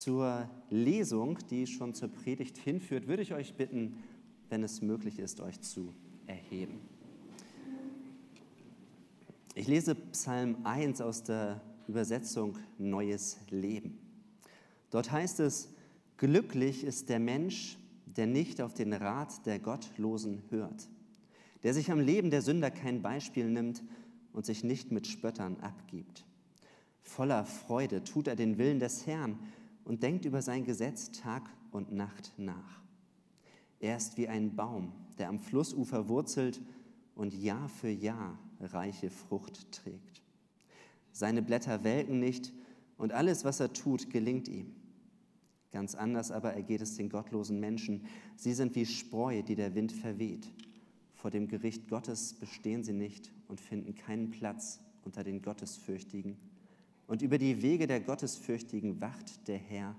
Zur Lesung, die schon zur Predigt hinführt, würde ich euch bitten, wenn es möglich ist, euch zu erheben. Ich lese Psalm 1 aus der Übersetzung Neues Leben. Dort heißt es, glücklich ist der Mensch, der nicht auf den Rat der Gottlosen hört, der sich am Leben der Sünder kein Beispiel nimmt und sich nicht mit Spöttern abgibt. Voller Freude tut er den Willen des Herrn und denkt über sein Gesetz Tag und Nacht nach. Er ist wie ein Baum, der am Flussufer wurzelt und Jahr für Jahr reiche Frucht trägt. Seine Blätter welken nicht und alles, was er tut, gelingt ihm. Ganz anders aber ergeht es den gottlosen Menschen. Sie sind wie Spreu, die der Wind verweht. Vor dem Gericht Gottes bestehen sie nicht und finden keinen Platz unter den Gottesfürchtigen. Und über die Wege der Gottesfürchtigen wacht der Herr,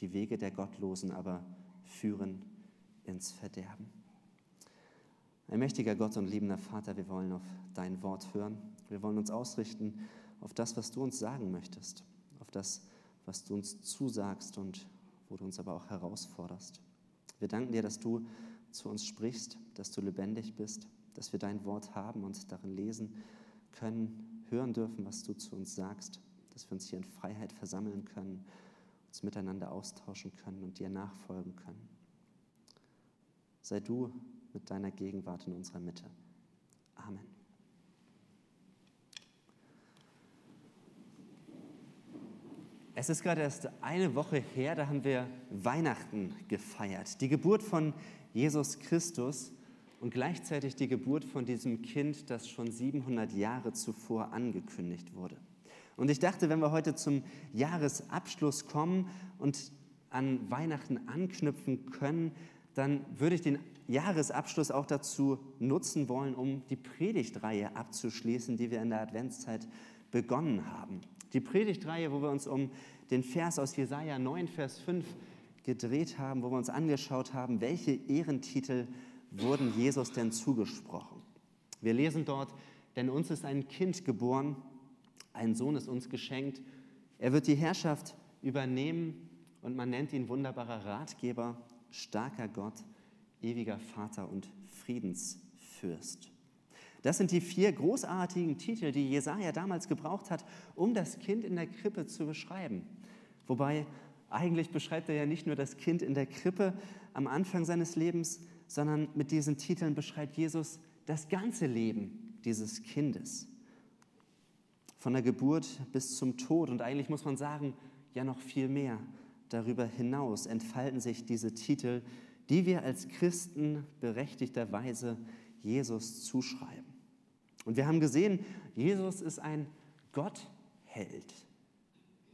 die Wege der Gottlosen aber führen ins Verderben. Ein mächtiger Gott und liebender Vater, wir wollen auf dein Wort hören. Wir wollen uns ausrichten auf das, was du uns sagen möchtest, auf das, was du uns zusagst und wo du uns aber auch herausforderst. Wir danken dir, dass du zu uns sprichst, dass du lebendig bist, dass wir dein Wort haben und darin lesen können, hören dürfen, was du zu uns sagst, dass wir uns hier in Freiheit versammeln können, uns miteinander austauschen können und dir nachfolgen können. Sei du mit deiner Gegenwart in unserer Mitte. Amen. Es ist gerade erst eine Woche her, da haben wir Weihnachten gefeiert, die Geburt von Jesus Christus und gleichzeitig die Geburt von diesem Kind, das schon 700 Jahre zuvor angekündigt wurde. Und ich dachte, wenn wir heute zum Jahresabschluss kommen und an Weihnachten anknüpfen können, dann würde ich den Jahresabschluss auch dazu nutzen wollen, um die Predigtreihe abzuschließen, die wir in der Adventszeit begonnen haben. Die Predigtreihe, wo wir uns um den Vers aus Jesaja 9, Vers 5 gedreht haben, wo wir uns angeschaut haben, welche Ehrentitel wurden Jesus denn zugesprochen? Wir lesen dort, denn uns ist ein Kind geboren, ein Sohn ist uns geschenkt. Er wird die Herrschaft übernehmen und man nennt ihn wunderbarer Ratgeber, starker Gott, ewiger Vater und Friedensfürst. Das sind die vier großartigen Titel, die Jesaja damals gebraucht hat, um das Kind in der Krippe zu beschreiben. Wobei eigentlich beschreibt er ja nicht nur das Kind in der Krippe am Anfang seines Lebens, sondern mit diesen Titeln beschreibt Jesus das ganze Leben dieses Kindes. Von der Geburt bis zum Tod und eigentlich muss man sagen, ja noch viel mehr. Darüber hinaus entfalten sich diese Titel, die wir als Christen berechtigterweise Jesus zuschreiben. Und wir haben gesehen, Jesus ist ein Gottheld.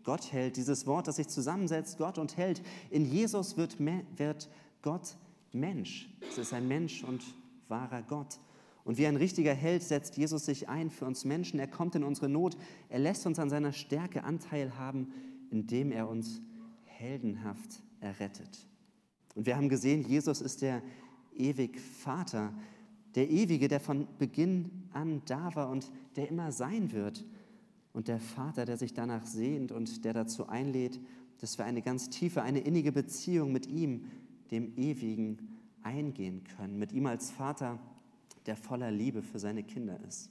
Gottheld, dieses Wort, das sich zusammensetzt, Gott und Held. In Jesus wird, wird Gott Mensch. Es ist ein Mensch und wahrer Gott. Und wie ein richtiger Held setzt Jesus sich ein für uns Menschen. Er kommt in unsere Not. Er lässt uns an seiner Stärke Anteil haben, indem er uns heldenhaft errettet. Und wir haben gesehen, Jesus ist der ewig Vater, der Ewige, der von Beginn an da war und der immer sein wird. Und der Vater, der sich danach sehnt und der dazu einlädt, dass wir eine ganz tiefe, eine innige Beziehung mit ihm dem Ewigen eingehen können, mit ihm als Vater, der voller Liebe für seine Kinder ist.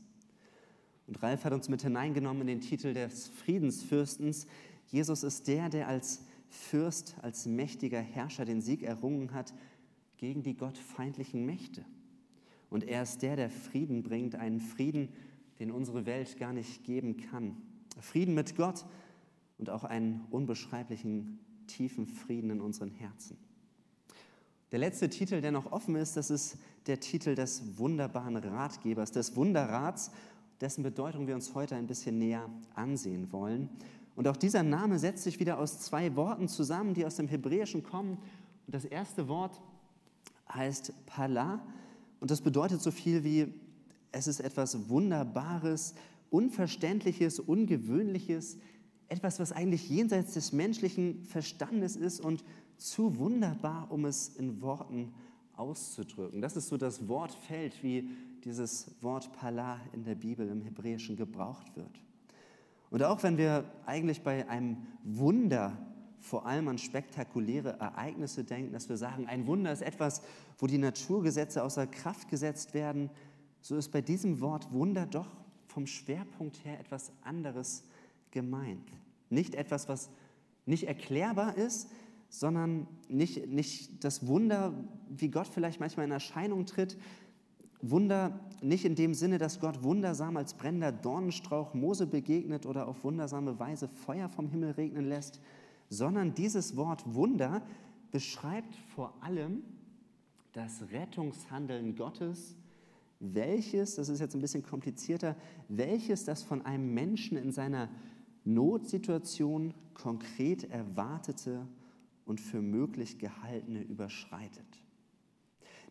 Und Ralf hat uns mit hineingenommen in den Titel des Friedensfürstens. Jesus ist der, der als Fürst, als mächtiger Herrscher den Sieg errungen hat gegen die gottfeindlichen Mächte. Und er ist der, der Frieden bringt, einen Frieden, den unsere Welt gar nicht geben kann. Frieden mit Gott und auch einen unbeschreiblichen, tiefen Frieden in unseren Herzen. Der letzte Titel, der noch offen ist, das ist der Titel des wunderbaren Ratgebers, des Wunderrats, dessen Bedeutung wir uns heute ein bisschen näher ansehen wollen. Und auch dieser Name setzt sich wieder aus zwei Worten zusammen, die aus dem Hebräischen kommen. Und das erste Wort heißt Pala und das bedeutet so viel wie, es ist etwas Wunderbares, Unverständliches, Ungewöhnliches, etwas, was eigentlich jenseits des menschlichen Verstandes ist und zu wunderbar, um es in Worten auszudrücken. Das ist so das Wortfeld, wie dieses Wort Pala in der Bibel im Hebräischen gebraucht wird. Und auch wenn wir eigentlich bei einem Wunder vor allem an spektakuläre Ereignisse denken, dass wir sagen, ein Wunder ist etwas, wo die Naturgesetze außer Kraft gesetzt werden, so ist bei diesem Wort Wunder doch vom Schwerpunkt her etwas anderes gemeint. Nicht etwas, was nicht erklärbar ist, sondern nicht, nicht das Wunder, wie Gott vielleicht manchmal in Erscheinung tritt. Wunder nicht in dem Sinne, dass Gott wundersam als brennender Dornenstrauch Mose begegnet oder auf wundersame Weise Feuer vom Himmel regnen lässt, sondern dieses Wort Wunder beschreibt vor allem das Rettungshandeln Gottes, welches, das ist jetzt ein bisschen komplizierter, welches das von einem Menschen in seiner Notsituation konkret erwartete und für möglich gehaltene überschreitet.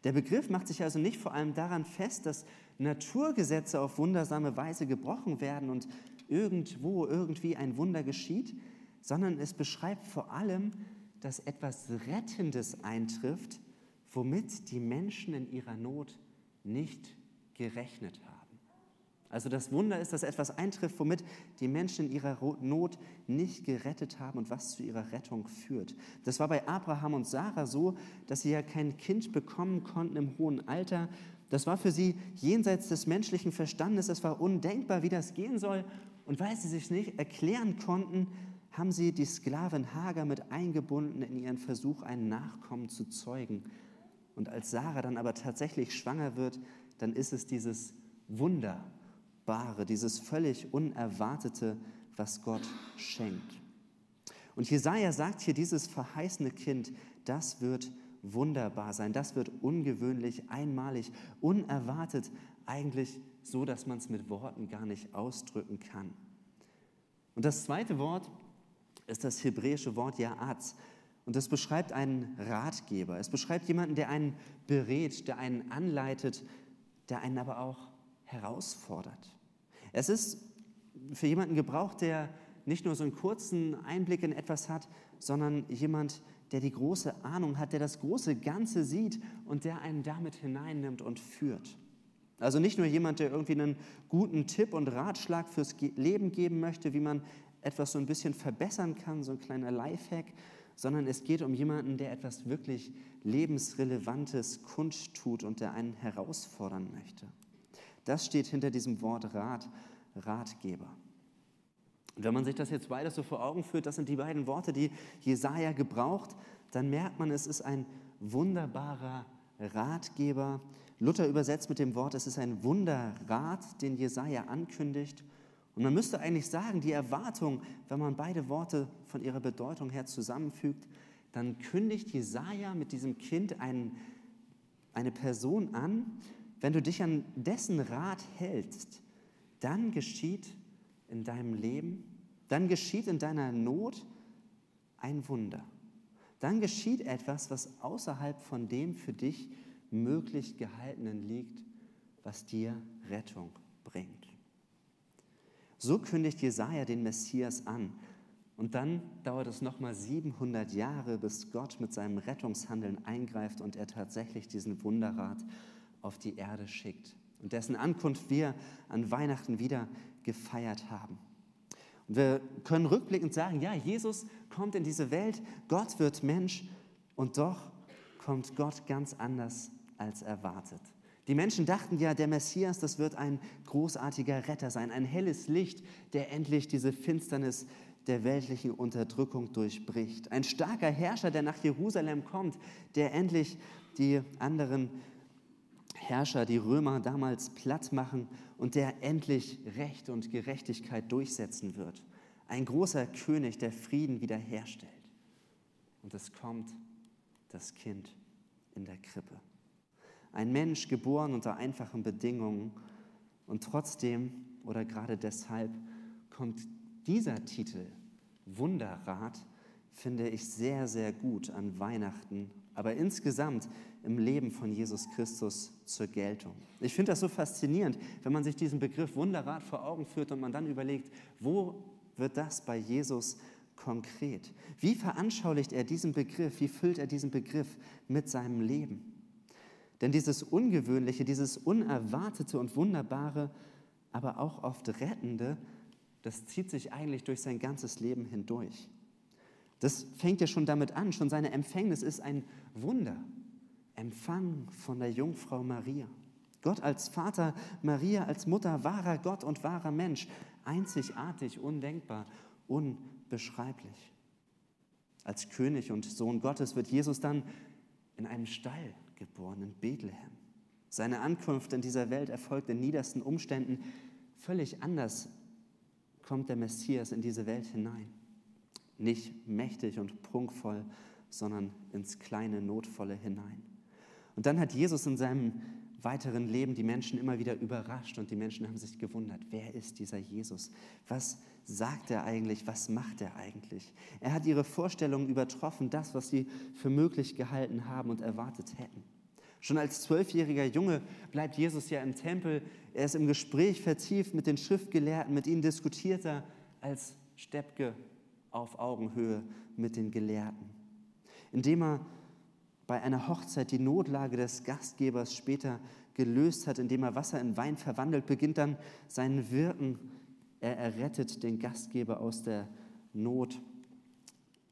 Der Begriff macht sich also nicht vor allem daran fest, dass Naturgesetze auf wundersame Weise gebrochen werden und irgendwo irgendwie ein Wunder geschieht, sondern es beschreibt vor allem, dass etwas Rettendes eintrifft, womit die Menschen in ihrer Not nicht gerechnet haben. Also das Wunder ist, dass etwas eintrifft, womit die Menschen in ihrer Not nicht gerettet haben und was zu ihrer Rettung führt. Das war bei Abraham und Sarah so, dass sie ja kein Kind bekommen konnten im hohen Alter. Das war für sie jenseits des menschlichen Verstandes. Es war undenkbar, wie das gehen soll. Und weil sie sich nicht erklären konnten, haben sie die Sklavin Hagar mit eingebunden in ihren Versuch, einen Nachkommen zu zeugen. Und als Sarah dann aber tatsächlich schwanger wird, dann ist es dieses Wunderbare, dieses völlig Unerwartete, was Gott schenkt. Und Jesaja sagt hier, dieses verheißene Kind, das wird wunderbar sein, das wird ungewöhnlich, einmalig, unerwartet, eigentlich so, dass man es mit Worten gar nicht ausdrücken kann. Und das zweite Wort ist das hebräische Wort Ya'atz. Und das beschreibt einen Ratgeber. Es beschreibt jemanden, der einen berät, der einen anleitet, der einen aber auch herausfordert. Es ist für jemanden gebraucht, der nicht nur so einen kurzen Einblick in etwas hat, sondern jemand, der die große Ahnung hat, der das große Ganze sieht und der einen damit hineinnimmt und führt. Also nicht nur jemand, der irgendwie einen guten Tipp und Ratschlag fürs Leben geben möchte, wie man etwas so ein bisschen verbessern kann, so ein kleiner Lifehack, sondern es geht um jemanden, der etwas wirklich lebensrelevantes kundtut und der einen herausfordern möchte. Das steht hinter diesem Wort Rat, Ratgeber. Und wenn man sich das jetzt beides so vor Augen führt, das sind die beiden Worte, die Jesaja gebraucht, dann merkt man, es ist ein wunderbarer Ratgeber. Luther übersetzt mit dem Wort, es ist ein Wunderrat, den Jesaja ankündigt. Und man müsste eigentlich sagen, die Erwartung, wenn man beide Worte von ihrer Bedeutung her zusammenfügt, dann kündigt Jesaja mit diesem Kind einen, eine Person an. Wenn du dich an dessen Rat hältst, dann geschieht in deinem Leben, dann geschieht in deiner Not ein Wunder. Dann geschieht etwas, was außerhalb von dem für dich möglich gehaltenen liegt, was dir Rettung bringt. So kündigt Jesaja den Messias an. Und dann dauert es nochmal 700 Jahre, bis Gott mit seinem Rettungshandeln eingreift und er tatsächlich diesen Wunderrat auf die Erde schickt und dessen Ankunft wir an Weihnachten wieder gefeiert haben. Und wir können rückblickend sagen, ja, Jesus kommt in diese Welt, Gott wird Mensch und doch kommt Gott ganz anders als erwartet. Die Menschen dachten ja, der Messias, das wird ein großartiger Retter sein, ein helles Licht, der endlich diese Finsternis der weltlichen Unterdrückung durchbricht. Ein starker Herrscher, der nach Jerusalem kommt, der endlich die anderen Herrscher, die Römer damals platt machen und der endlich Recht und Gerechtigkeit durchsetzen wird. Ein großer König, der Frieden wiederherstellt. Und es kommt das Kind in der Krippe. Ein Mensch geboren unter einfachen Bedingungen und trotzdem oder gerade deshalb kommt dieser Titel Wunderrat, finde ich sehr, sehr gut an Weihnachten, aber insgesamt im Leben von Jesus Christus zur Geltung. Ich finde das so faszinierend, wenn man sich diesen Begriff Wunderrat vor Augen führt und man dann überlegt, wo wird das bei Jesus konkret? Wie veranschaulicht er diesen Begriff? Wie füllt er diesen Begriff mit seinem Leben? Denn dieses Ungewöhnliche, dieses Unerwartete und Wunderbare, aber auch oft Rettende, das zieht sich eigentlich durch sein ganzes Leben hindurch. Das fängt ja schon damit an, schon seine Empfängnis ist ein Wunder. Empfang von der Jungfrau Maria. Gott als Vater, Maria als Mutter, wahrer Gott und wahrer Mensch, einzigartig, undenkbar, unbeschreiblich. Als König und Sohn Gottes wird Jesus dann in einem Stall geboren, in Bethlehem. Seine Ankunft in dieser Welt erfolgt in niedersten Umständen. Völlig anders kommt der Messias in diese Welt hinein. Nicht mächtig und prunkvoll, sondern ins kleine, notvolle hinein. Und dann hat Jesus in seinem weiteren Leben die Menschen immer wieder überrascht und die Menschen haben sich gewundert, wer ist dieser Jesus? Was sagt er eigentlich? Was macht er eigentlich? Er hat ihre Vorstellungen übertroffen, das, was sie für möglich gehalten haben und erwartet hätten. Schon als zwölfjähriger Junge bleibt Jesus ja im Tempel. Er ist im Gespräch vertieft mit den Schriftgelehrten, mit ihnen diskutiert er als Steppke auf Augenhöhe mit den Gelehrten. Indem er bei einer Hochzeit die Notlage des Gastgebers später gelöst hat, indem er Wasser in Wein verwandelt, beginnt dann sein Wirken. Er errettet den Gastgeber aus der Not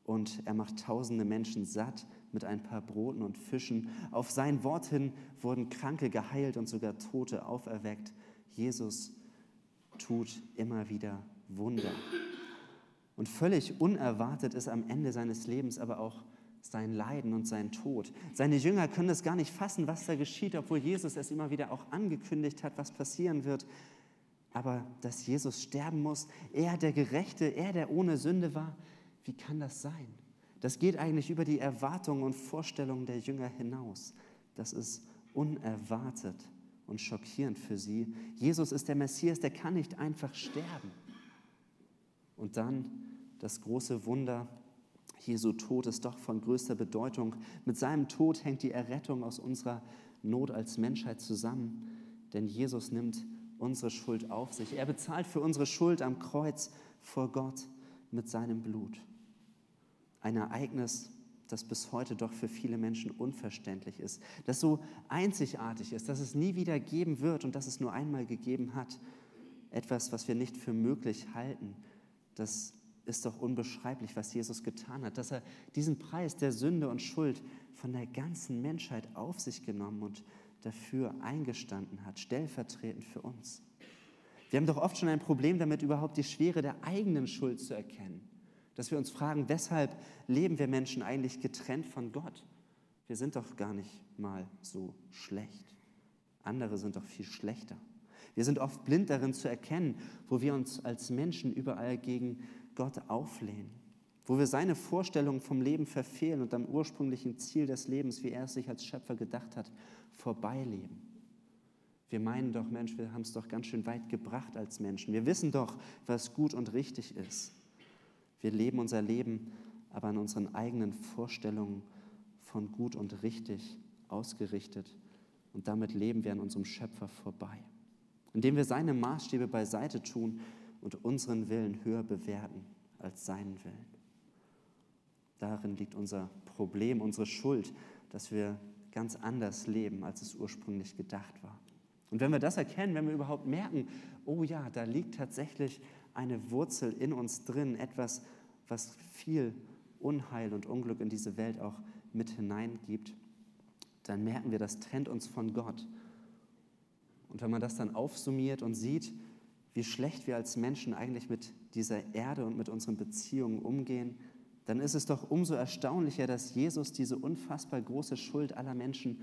und er macht tausende Menschen satt mit ein paar Broten und Fischen. Auf sein Wort hin wurden Kranke geheilt und sogar Tote auferweckt. Jesus tut immer wieder Wunder. Und völlig unerwartet ist am Ende seines Lebens aber auch sein Leiden und sein Tod. Seine Jünger können es gar nicht fassen, was da geschieht, obwohl Jesus es immer wieder auch angekündigt hat, was passieren wird. Aber dass Jesus sterben muss, er der Gerechte, er der ohne Sünde war, wie kann das sein? Das geht eigentlich über die Erwartungen und Vorstellungen der Jünger hinaus. Das ist unerwartet und schockierend für sie. Jesus ist der Messias, der kann nicht einfach sterben. Und dann das große Wunder, Jesu Tod ist doch von größter Bedeutung. Mit seinem Tod hängt die Errettung aus unserer Not als Menschheit zusammen, denn Jesus nimmt unsere Schuld auf sich. Er bezahlt für unsere Schuld am Kreuz vor Gott mit seinem Blut. Ein Ereignis, das bis heute doch für viele Menschen unverständlich ist, das so einzigartig ist, dass es nie wieder geben wird und dass es nur einmal gegeben hat. Etwas, was wir nicht für möglich halten, das ist doch unbeschreiblich, was Jesus getan hat, dass er diesen Preis der Sünde und Schuld von der ganzen Menschheit auf sich genommen und dafür eingestanden hat, stellvertretend für uns. Wir haben doch oft schon ein Problem damit, überhaupt die Schwere der eigenen Schuld zu erkennen. Dass wir uns fragen, weshalb leben wir Menschen eigentlich getrennt von Gott? Wir sind doch gar nicht mal so schlecht. Andere sind doch viel schlechter. Wir sind oft blind darin zu erkennen, wo wir uns als Menschen überall gegen Gott auflehnen, wo wir seine Vorstellung vom Leben verfehlen und am ursprünglichen Ziel des Lebens, wie er es sich als Schöpfer gedacht hat, vorbeileben. Wir meinen doch, Mensch, wir haben es doch ganz schön weit gebracht als Menschen. Wir wissen doch, was gut und richtig ist. Wir leben unser Leben aber an unseren eigenen Vorstellungen von gut und richtig ausgerichtet. Und damit leben wir an unserem Schöpfer vorbei. Indem wir seine Maßstäbe beiseite tun und unseren Willen höher bewerten als seinen Willen. Darin liegt unser Problem, unsere Schuld, dass wir ganz anders leben, als es ursprünglich gedacht war. Und wenn wir das erkennen, wenn wir überhaupt merken, oh ja, da liegt tatsächlich eine Wurzel in uns drin, etwas, was viel Unheil und Unglück in diese Welt auch mit hineingibt, dann merken wir, das trennt uns von Gott. Und wenn man das dann aufsummiert und sieht, wie schlecht wir als Menschen eigentlich mit dieser Erde und mit unseren Beziehungen umgehen, dann ist es doch umso erstaunlicher, dass Jesus diese unfassbar große Schuld aller Menschen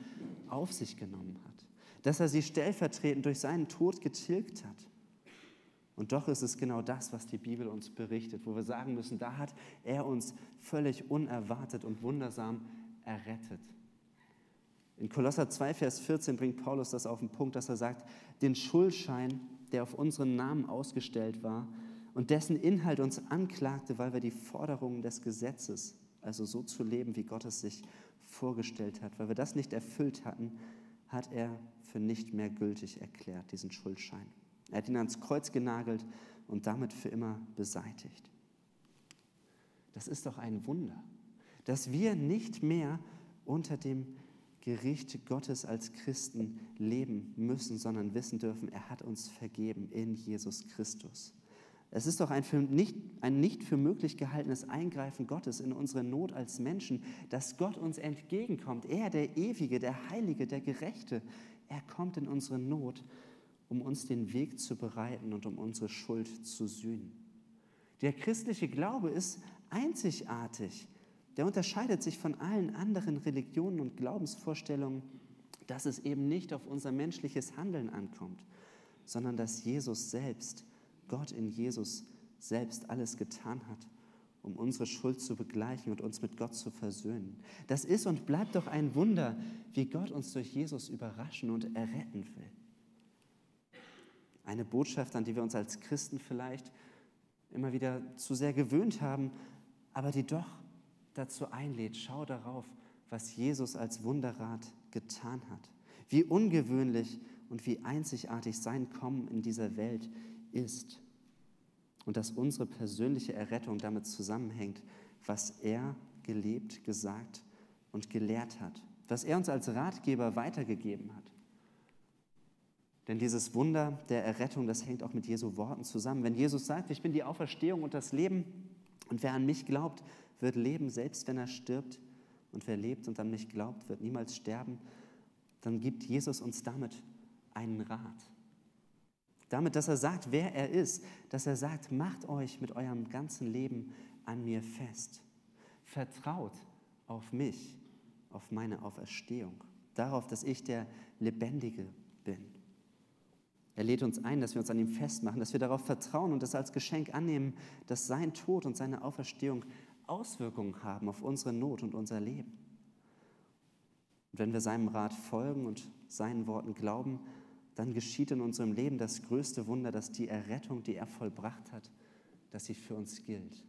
auf sich genommen hat, dass er sie stellvertretend durch seinen Tod getilgt hat. Und doch ist es genau das, was die Bibel uns berichtet, wo wir sagen müssen, da hat er uns völlig unerwartet und wundersam errettet. In Kolosser 2, Vers 14 bringt Paulus das auf den Punkt, dass er sagt, den Schuldschein, der auf unseren Namen ausgestellt war und dessen Inhalt uns anklagte, weil wir die Forderungen des Gesetzes, also so zu leben, wie Gott es sich vorgestellt hat, weil wir das nicht erfüllt hatten, hat er für nicht mehr gültig erklärt, diesen Schuldschein. Er hat ihn ans Kreuz genagelt und damit für immer beseitigt. Das ist doch ein Wunder, dass wir nicht mehr unter dem Gericht Gottes als Christen leben müssen, sondern wissen dürfen, er hat uns vergeben in Jesus Christus. Es ist doch ein, nicht, ein nicht für möglich gehaltenes Eingreifen Gottes in unsere Not als Menschen, dass Gott uns entgegenkommt. Er, der Ewige, der Heilige, der Gerechte, er kommt in unsere Not, um uns den Weg zu bereiten und um unsere Schuld zu sühnen. Der christliche Glaube ist einzigartig. Der unterscheidet sich von allen anderen Religionen und Glaubensvorstellungen, dass es eben nicht auf unser menschliches Handeln ankommt, sondern dass Jesus selbst, Gott in Jesus selbst alles getan hat, um unsere Schuld zu begleichen und uns mit Gott zu versöhnen. Das ist und bleibt doch ein Wunder, wie Gott uns durch Jesus überraschen und erretten will. Eine Botschaft, an die wir uns als Christen vielleicht immer wieder zu sehr gewöhnt haben, aber die doch dazu einlädt, schau darauf, was Jesus als Wunderrat getan hat. Wie ungewöhnlich und wie einzigartig sein Kommen in dieser Welt ist. Und dass unsere persönliche Errettung damit zusammenhängt, was er gelebt, gesagt und gelehrt hat. Was er uns als Ratgeber weitergegeben hat. Denn dieses Wunder der Errettung, das hängt auch mit Jesu Worten zusammen. Wenn Jesus sagt, ich bin die Auferstehung und das Leben, und wer an mich glaubt, wird leben, selbst wenn er stirbt. Und wer lebt und an mich glaubt, wird niemals sterben. Dann gibt Jesus uns damit einen Rat. Damit, dass er sagt, wer er ist, dass er sagt, macht euch mit eurem ganzen Leben an mir fest. Vertraut auf mich, auf meine Auferstehung, darauf, dass ich der Lebendige bin. Er lädt uns ein, dass wir uns an ihm festmachen, dass wir darauf vertrauen und das als Geschenk annehmen, dass sein Tod und seine Auferstehung Auswirkungen haben auf unsere Not und unser Leben. Und wenn wir seinem Rat folgen und seinen Worten glauben, dann geschieht in unserem Leben das größte Wunder, dass die Errettung, die er vollbracht hat, dass sie für uns gilt.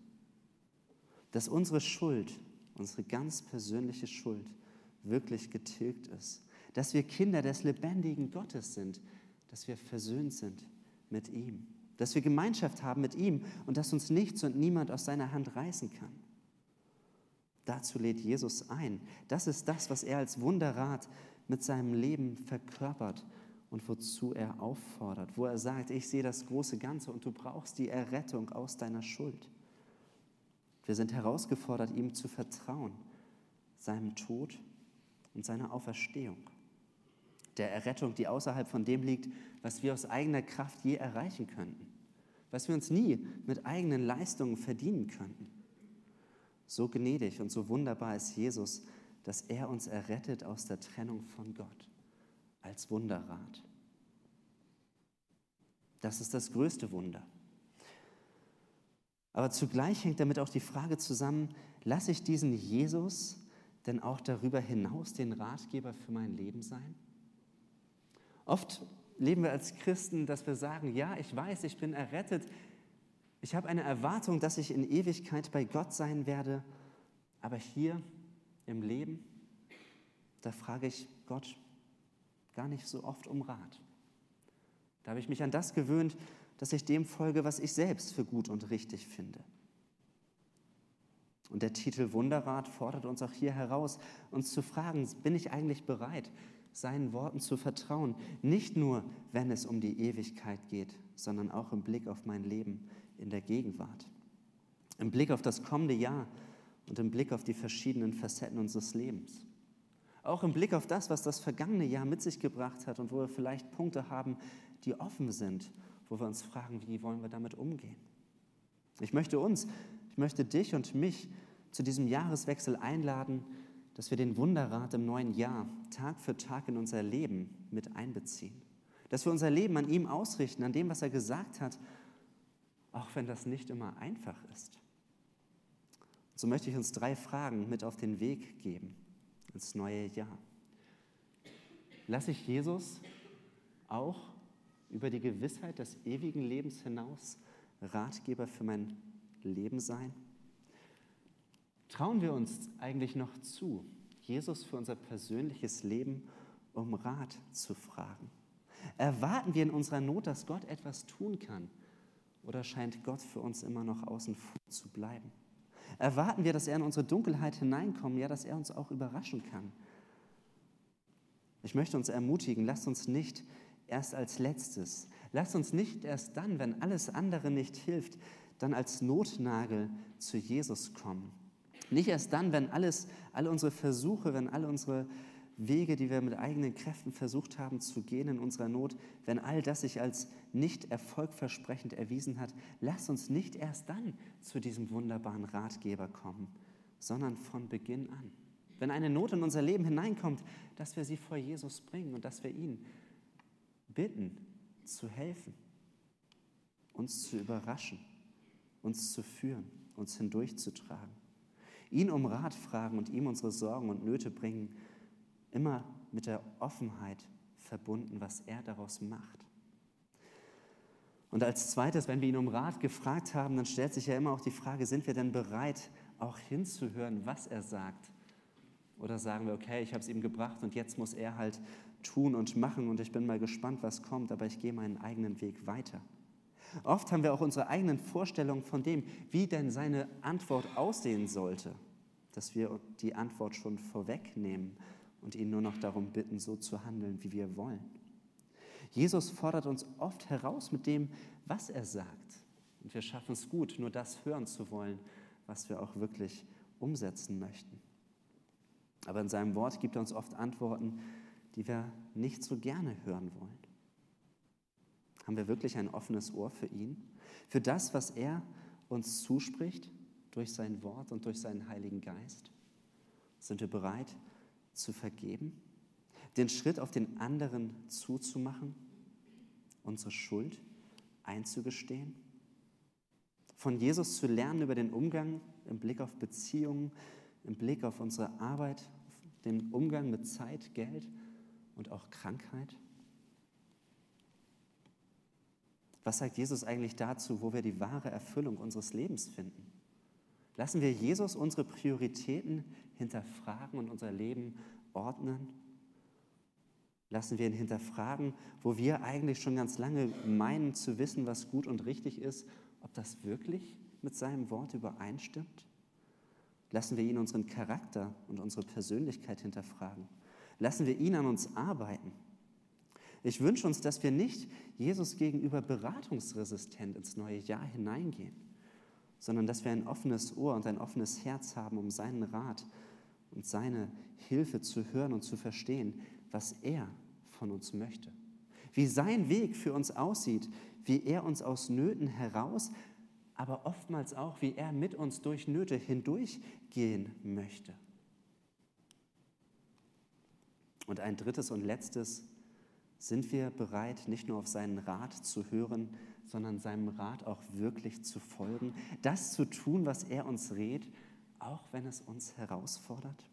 Dass unsere Schuld, unsere ganz persönliche Schuld, wirklich getilgt ist. Dass wir Kinder des lebendigen Gottes sind, dass wir versöhnt sind mit ihm, dass wir Gemeinschaft haben mit ihm und dass uns nichts und niemand aus seiner Hand reißen kann. Dazu lädt Jesus ein. Das ist das, was er als Wunderrat mit seinem Leben verkörpert und wozu er auffordert, wo er sagt, ich sehe das große Ganze und du brauchst die Errettung aus deiner Schuld. Wir sind herausgefordert, ihm zu vertrauen, seinem Tod und seiner Auferstehung der Errettung, die außerhalb von dem liegt, was wir aus eigener Kraft je erreichen könnten, was wir uns nie mit eigenen Leistungen verdienen könnten. So gnädig und so wunderbar ist Jesus, dass er uns errettet aus der Trennung von Gott als Wunderrat. Das ist das größte Wunder. Aber zugleich hängt damit auch die Frage zusammen, lasse ich diesen Jesus denn auch darüber hinaus den Ratgeber für mein Leben sein? Oft leben wir als Christen, dass wir sagen, ja, ich weiß, ich bin errettet, ich habe eine Erwartung, dass ich in Ewigkeit bei Gott sein werde, aber hier im Leben, da frage ich Gott gar nicht so oft um Rat. Da habe ich mich an das gewöhnt, dass ich dem folge, was ich selbst für gut und richtig finde. Und der Titel Wunderrat fordert uns auch hier heraus, uns zu fragen, bin ich eigentlich bereit, seinen Worten zu vertrauen. Nicht nur, wenn es um die Ewigkeit geht, sondern auch im Blick auf mein Leben in der Gegenwart. Im Blick auf das kommende Jahr und im Blick auf die verschiedenen Facetten unseres Lebens. Auch im Blick auf das, was das vergangene Jahr mit sich gebracht hat und wo wir vielleicht Punkte haben, die offen sind, wo wir uns fragen, wie wollen wir damit umgehen. Ich möchte uns, ich möchte dich und mich zu diesem Jahreswechsel einladen, dass wir den Wunderrat im neuen Jahr Tag für Tag in unser Leben mit einbeziehen. Dass wir unser Leben an ihm ausrichten, an dem, was er gesagt hat, auch wenn das nicht immer einfach ist. So möchte ich uns drei Fragen mit auf den Weg geben ins neue Jahr. Lasse ich Jesus auch über die Gewissheit des ewigen Lebens hinaus Ratgeber für mein Leben sein? Trauen wir uns eigentlich noch zu, Jesus für unser persönliches Leben um Rat zu fragen? Erwarten wir in unserer Not, dass Gott etwas tun kann? Oder scheint Gott für uns immer noch außen vor zu bleiben? Erwarten wir, dass er in unsere Dunkelheit hineinkommt, ja, dass er uns auch überraschen kann? Ich möchte uns ermutigen, lasst uns nicht erst als letztes, Lass uns nicht erst dann, wenn alles andere nicht hilft, dann als Notnagel zu Jesus kommen. Nicht erst dann, wenn alles, alle unsere Versuche, wenn alle unsere Wege, die wir mit eigenen Kräften versucht haben zu gehen in unserer Not, wenn all das sich als nicht erfolgversprechend erwiesen hat, lass uns nicht erst dann zu diesem wunderbaren Ratgeber kommen, sondern von Beginn an. Wenn eine Not in unser Leben hineinkommt, dass wir sie vor Jesus bringen und dass wir ihn bitten, zu helfen, uns zu überraschen, uns zu führen, uns hindurchzutragen. Ihn um Rat fragen und ihm unsere Sorgen und Nöte bringen immer mit der Offenheit verbunden, was er daraus macht. Und als zweites, wenn wir ihn um Rat gefragt haben, dann stellt sich ja immer auch die Frage, sind wir denn bereit, auch hinzuhören, was er sagt? Oder sagen wir, okay, ich habe es ihm gebracht und jetzt muss er halt tun und machen und ich bin mal gespannt, was kommt, aber ich gehe meinen eigenen Weg weiter. Oft haben wir auch unsere eigenen Vorstellungen von dem, wie denn seine Antwort aussehen sollte, dass wir die Antwort schon vorwegnehmen und ihn nur noch darum bitten, so zu handeln, wie wir wollen. Jesus fordert uns oft heraus mit dem, was er sagt. Und wir schaffen es gut, nur das hören zu wollen, was wir auch wirklich umsetzen möchten. Aber in seinem Wort gibt er uns oft Antworten, die wir nicht so gerne hören wollen. Haben wir wirklich ein offenes Ohr für ihn? Für das, was er uns zuspricht durch sein Wort und durch seinen Heiligen Geist? Sind wir bereit, zu vergeben, den Schritt auf den anderen zuzumachen, unsere Schuld einzugestehen, von Jesus zu lernen über den Umgang im Blick auf Beziehungen, im Blick auf unsere Arbeit, den Umgang mit Zeit, Geld und auch Krankheit. Was sagt Jesus eigentlich dazu, wo wir die wahre Erfüllung unseres Lebens finden? Lassen wir Jesus unsere Prioritäten hinterfragen und unser Leben ordnen? Lassen wir ihn hinterfragen, wo wir eigentlich schon ganz lange meinen zu wissen, was gut und richtig ist, ob das wirklich mit seinem Wort übereinstimmt? Lassen wir ihn unseren Charakter und unsere Persönlichkeit hinterfragen? Lassen wir ihn an uns arbeiten? Ich wünsche uns, dass wir nicht Jesus gegenüber beratungsresistent ins neue Jahr hineingehen sondern dass wir ein offenes Ohr und ein offenes Herz haben, um seinen Rat und seine Hilfe zu hören und zu verstehen, was er von uns möchte. Wie sein Weg für uns aussieht, wie er uns aus Nöten heraus, aber oftmals auch, wie er mit uns durch Nöte hindurchgehen möchte. Und ein drittes und letztes, sind wir bereit, nicht nur auf seinen Rat zu hören, sondern seinem Rat auch wirklich zu folgen, das zu tun, was er uns rät, auch wenn es uns herausfordert?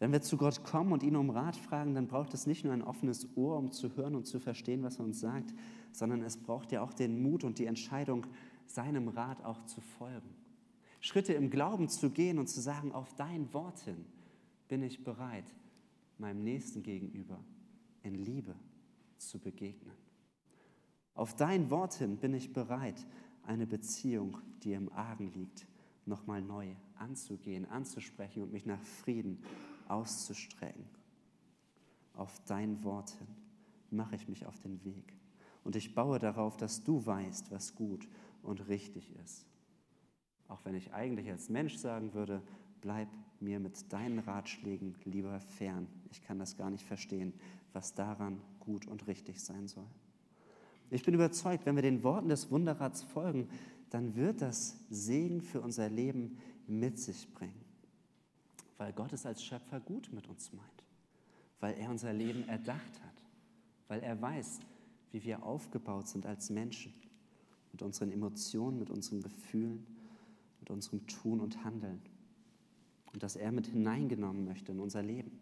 Wenn wir zu Gott kommen und ihn um Rat fragen, dann braucht es nicht nur ein offenes Ohr, um zu hören und zu verstehen, was er uns sagt, sondern es braucht ja auch den Mut und die Entscheidung, seinem Rat auch zu folgen. Schritte im Glauben zu gehen und zu sagen, auf dein Wort hin bin ich bereit, meinem Nächsten gegenüber in Liebe zu begegnen. Auf dein Wort hin bin ich bereit, eine Beziehung, die im Argen liegt, nochmal neu anzugehen, anzusprechen und mich nach Frieden auszustrecken. Auf dein Wort hin mache ich mich auf den Weg. Und ich baue darauf, dass du weißt, was gut und richtig ist. Auch wenn ich eigentlich als Mensch sagen würde, bleib mir mit deinen Ratschlägen lieber fern. Ich kann das gar nicht verstehen, was daran gut und richtig sein soll. Ich bin überzeugt, wenn wir den Worten des Wunderrats folgen, dann wird das Segen für unser Leben mit sich bringen. Weil Gott es als Schöpfer gut mit uns meint. Weil er unser Leben erdacht hat. Weil er weiß, wie wir aufgebaut sind als Menschen. Mit unseren Emotionen, mit unseren Gefühlen, mit unserem Tun und Handeln. Und dass er mit hineingenommen möchte in unser Leben.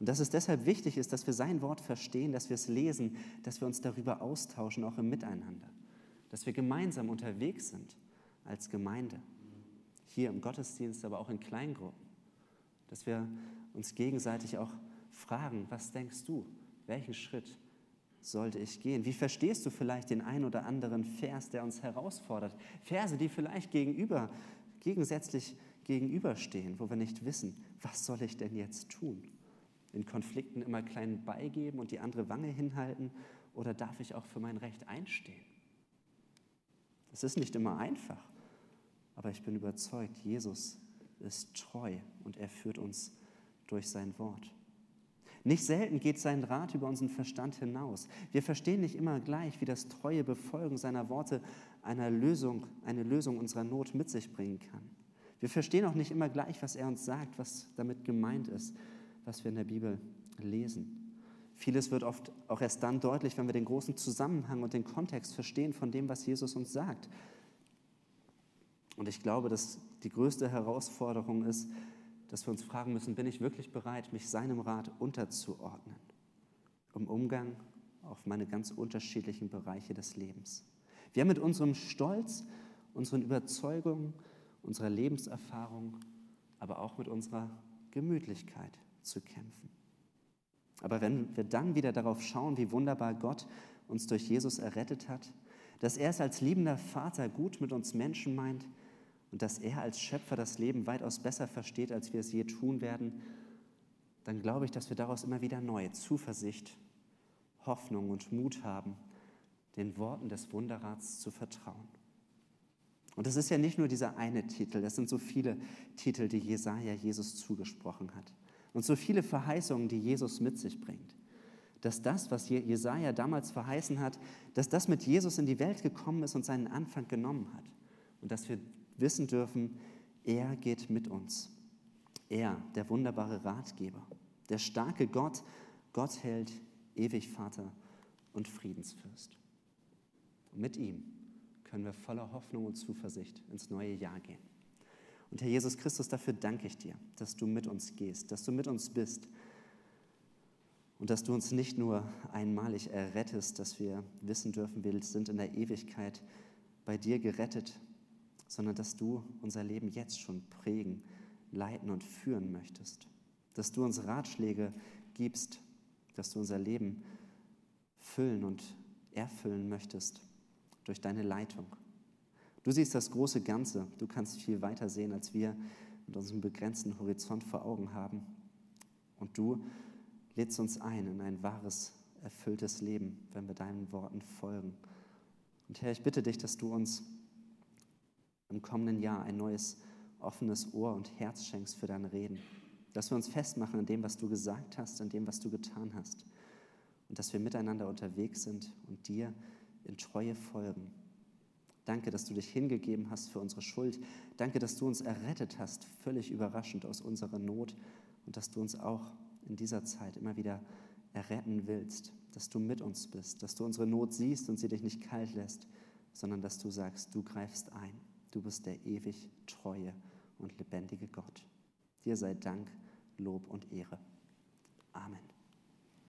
Und dass es deshalb wichtig ist, dass wir sein Wort verstehen, dass wir es lesen, dass wir uns darüber austauschen, auch im Miteinander. Dass wir gemeinsam unterwegs sind als Gemeinde. Hier im Gottesdienst, aber auch in Kleingruppen. Dass wir uns gegenseitig auch fragen, was denkst du? Welchen Schritt sollte ich gehen? Wie verstehst du vielleicht den ein oder anderen Vers, der uns herausfordert? Verse, die vielleicht gegenüber, gegensätzlich gegenüberstehen, wo wir nicht wissen, was soll ich denn jetzt tun? in Konflikten immer klein beigeben und die andere Wange hinhalten oder darf ich auch für mein Recht einstehen? Es ist nicht immer einfach, aber ich bin überzeugt, Jesus ist treu und er führt uns durch sein Wort. Nicht selten geht sein Rat über unseren Verstand hinaus. Wir verstehen nicht immer gleich, wie das treue Befolgen seiner Worte einer Lösung, eine Lösung unserer Not mit sich bringen kann. Wir verstehen auch nicht immer gleich, was er uns sagt, was damit gemeint ist, was wir in der Bibel lesen. Vieles wird oft auch erst dann deutlich, wenn wir den großen Zusammenhang und den Kontext verstehen von dem, was Jesus uns sagt. Und ich glaube, dass die größte Herausforderung ist, dass wir uns fragen müssen, bin ich wirklich bereit, mich seinem Rat unterzuordnen, im Umgang auf meine ganz unterschiedlichen Bereiche des Lebens. Wir haben mit unserem Stolz, unseren Überzeugungen, unserer Lebenserfahrung, aber auch mit unserer Gemütlichkeit zu kämpfen. Aber wenn wir dann wieder darauf schauen, wie wunderbar Gott uns durch Jesus errettet hat, dass er es als liebender Vater gut mit uns Menschen meint und dass er als Schöpfer das Leben weitaus besser versteht, als wir es je tun werden, dann glaube ich, dass wir daraus immer wieder neue Zuversicht, Hoffnung und Mut haben, den Worten des Wunderrats zu vertrauen. Und es ist ja nicht nur dieser eine Titel, es sind so viele Titel, die Jesaja Jesus zugesprochen hat. Und so viele Verheißungen, die Jesus mit sich bringt. Dass das, was Jesaja damals verheißen hat, dass das mit Jesus in die Welt gekommen ist und seinen Anfang genommen hat. Und dass wir wissen dürfen, er geht mit uns. Er, der wunderbare Ratgeber, der starke Gott, Gott hält, ewig Vater und Friedensfürst. Mit ihm können wir voller Hoffnung und Zuversicht ins neue Jahr gehen. Und Herr Jesus Christus, dafür danke ich dir, dass du mit uns gehst, dass du mit uns bist und dass du uns nicht nur einmalig errettest, dass wir wissen dürfen, wir sind in der Ewigkeit bei dir gerettet, sondern dass du unser Leben jetzt schon prägen, leiten und führen möchtest. Dass du uns Ratschläge gibst, dass du unser Leben füllen und erfüllen möchtest durch deine Leitung. Du siehst das große Ganze. Du kannst viel weiter sehen, als wir mit unserem begrenzten Horizont vor Augen haben. Und du lädst uns ein in ein wahres, erfülltes Leben, wenn wir deinen Worten folgen. Und Herr, ich bitte dich, dass du uns im kommenden Jahr ein neues offenes Ohr und Herz schenkst für dein Reden. Dass wir uns festmachen an dem, was du gesagt hast, an dem, was du getan hast. Und dass wir miteinander unterwegs sind und dir in Treue folgen. Danke, dass du dich hingegeben hast für unsere Schuld. Danke, dass du uns errettet hast, völlig überraschend aus unserer Not. Und dass du uns auch in dieser Zeit immer wieder erretten willst. Dass du mit uns bist, dass du unsere Not siehst und sie dich nicht kalt lässt, sondern dass du sagst, du greifst ein. Du bist der ewig treue und lebendige Gott. Dir sei Dank, Lob und Ehre.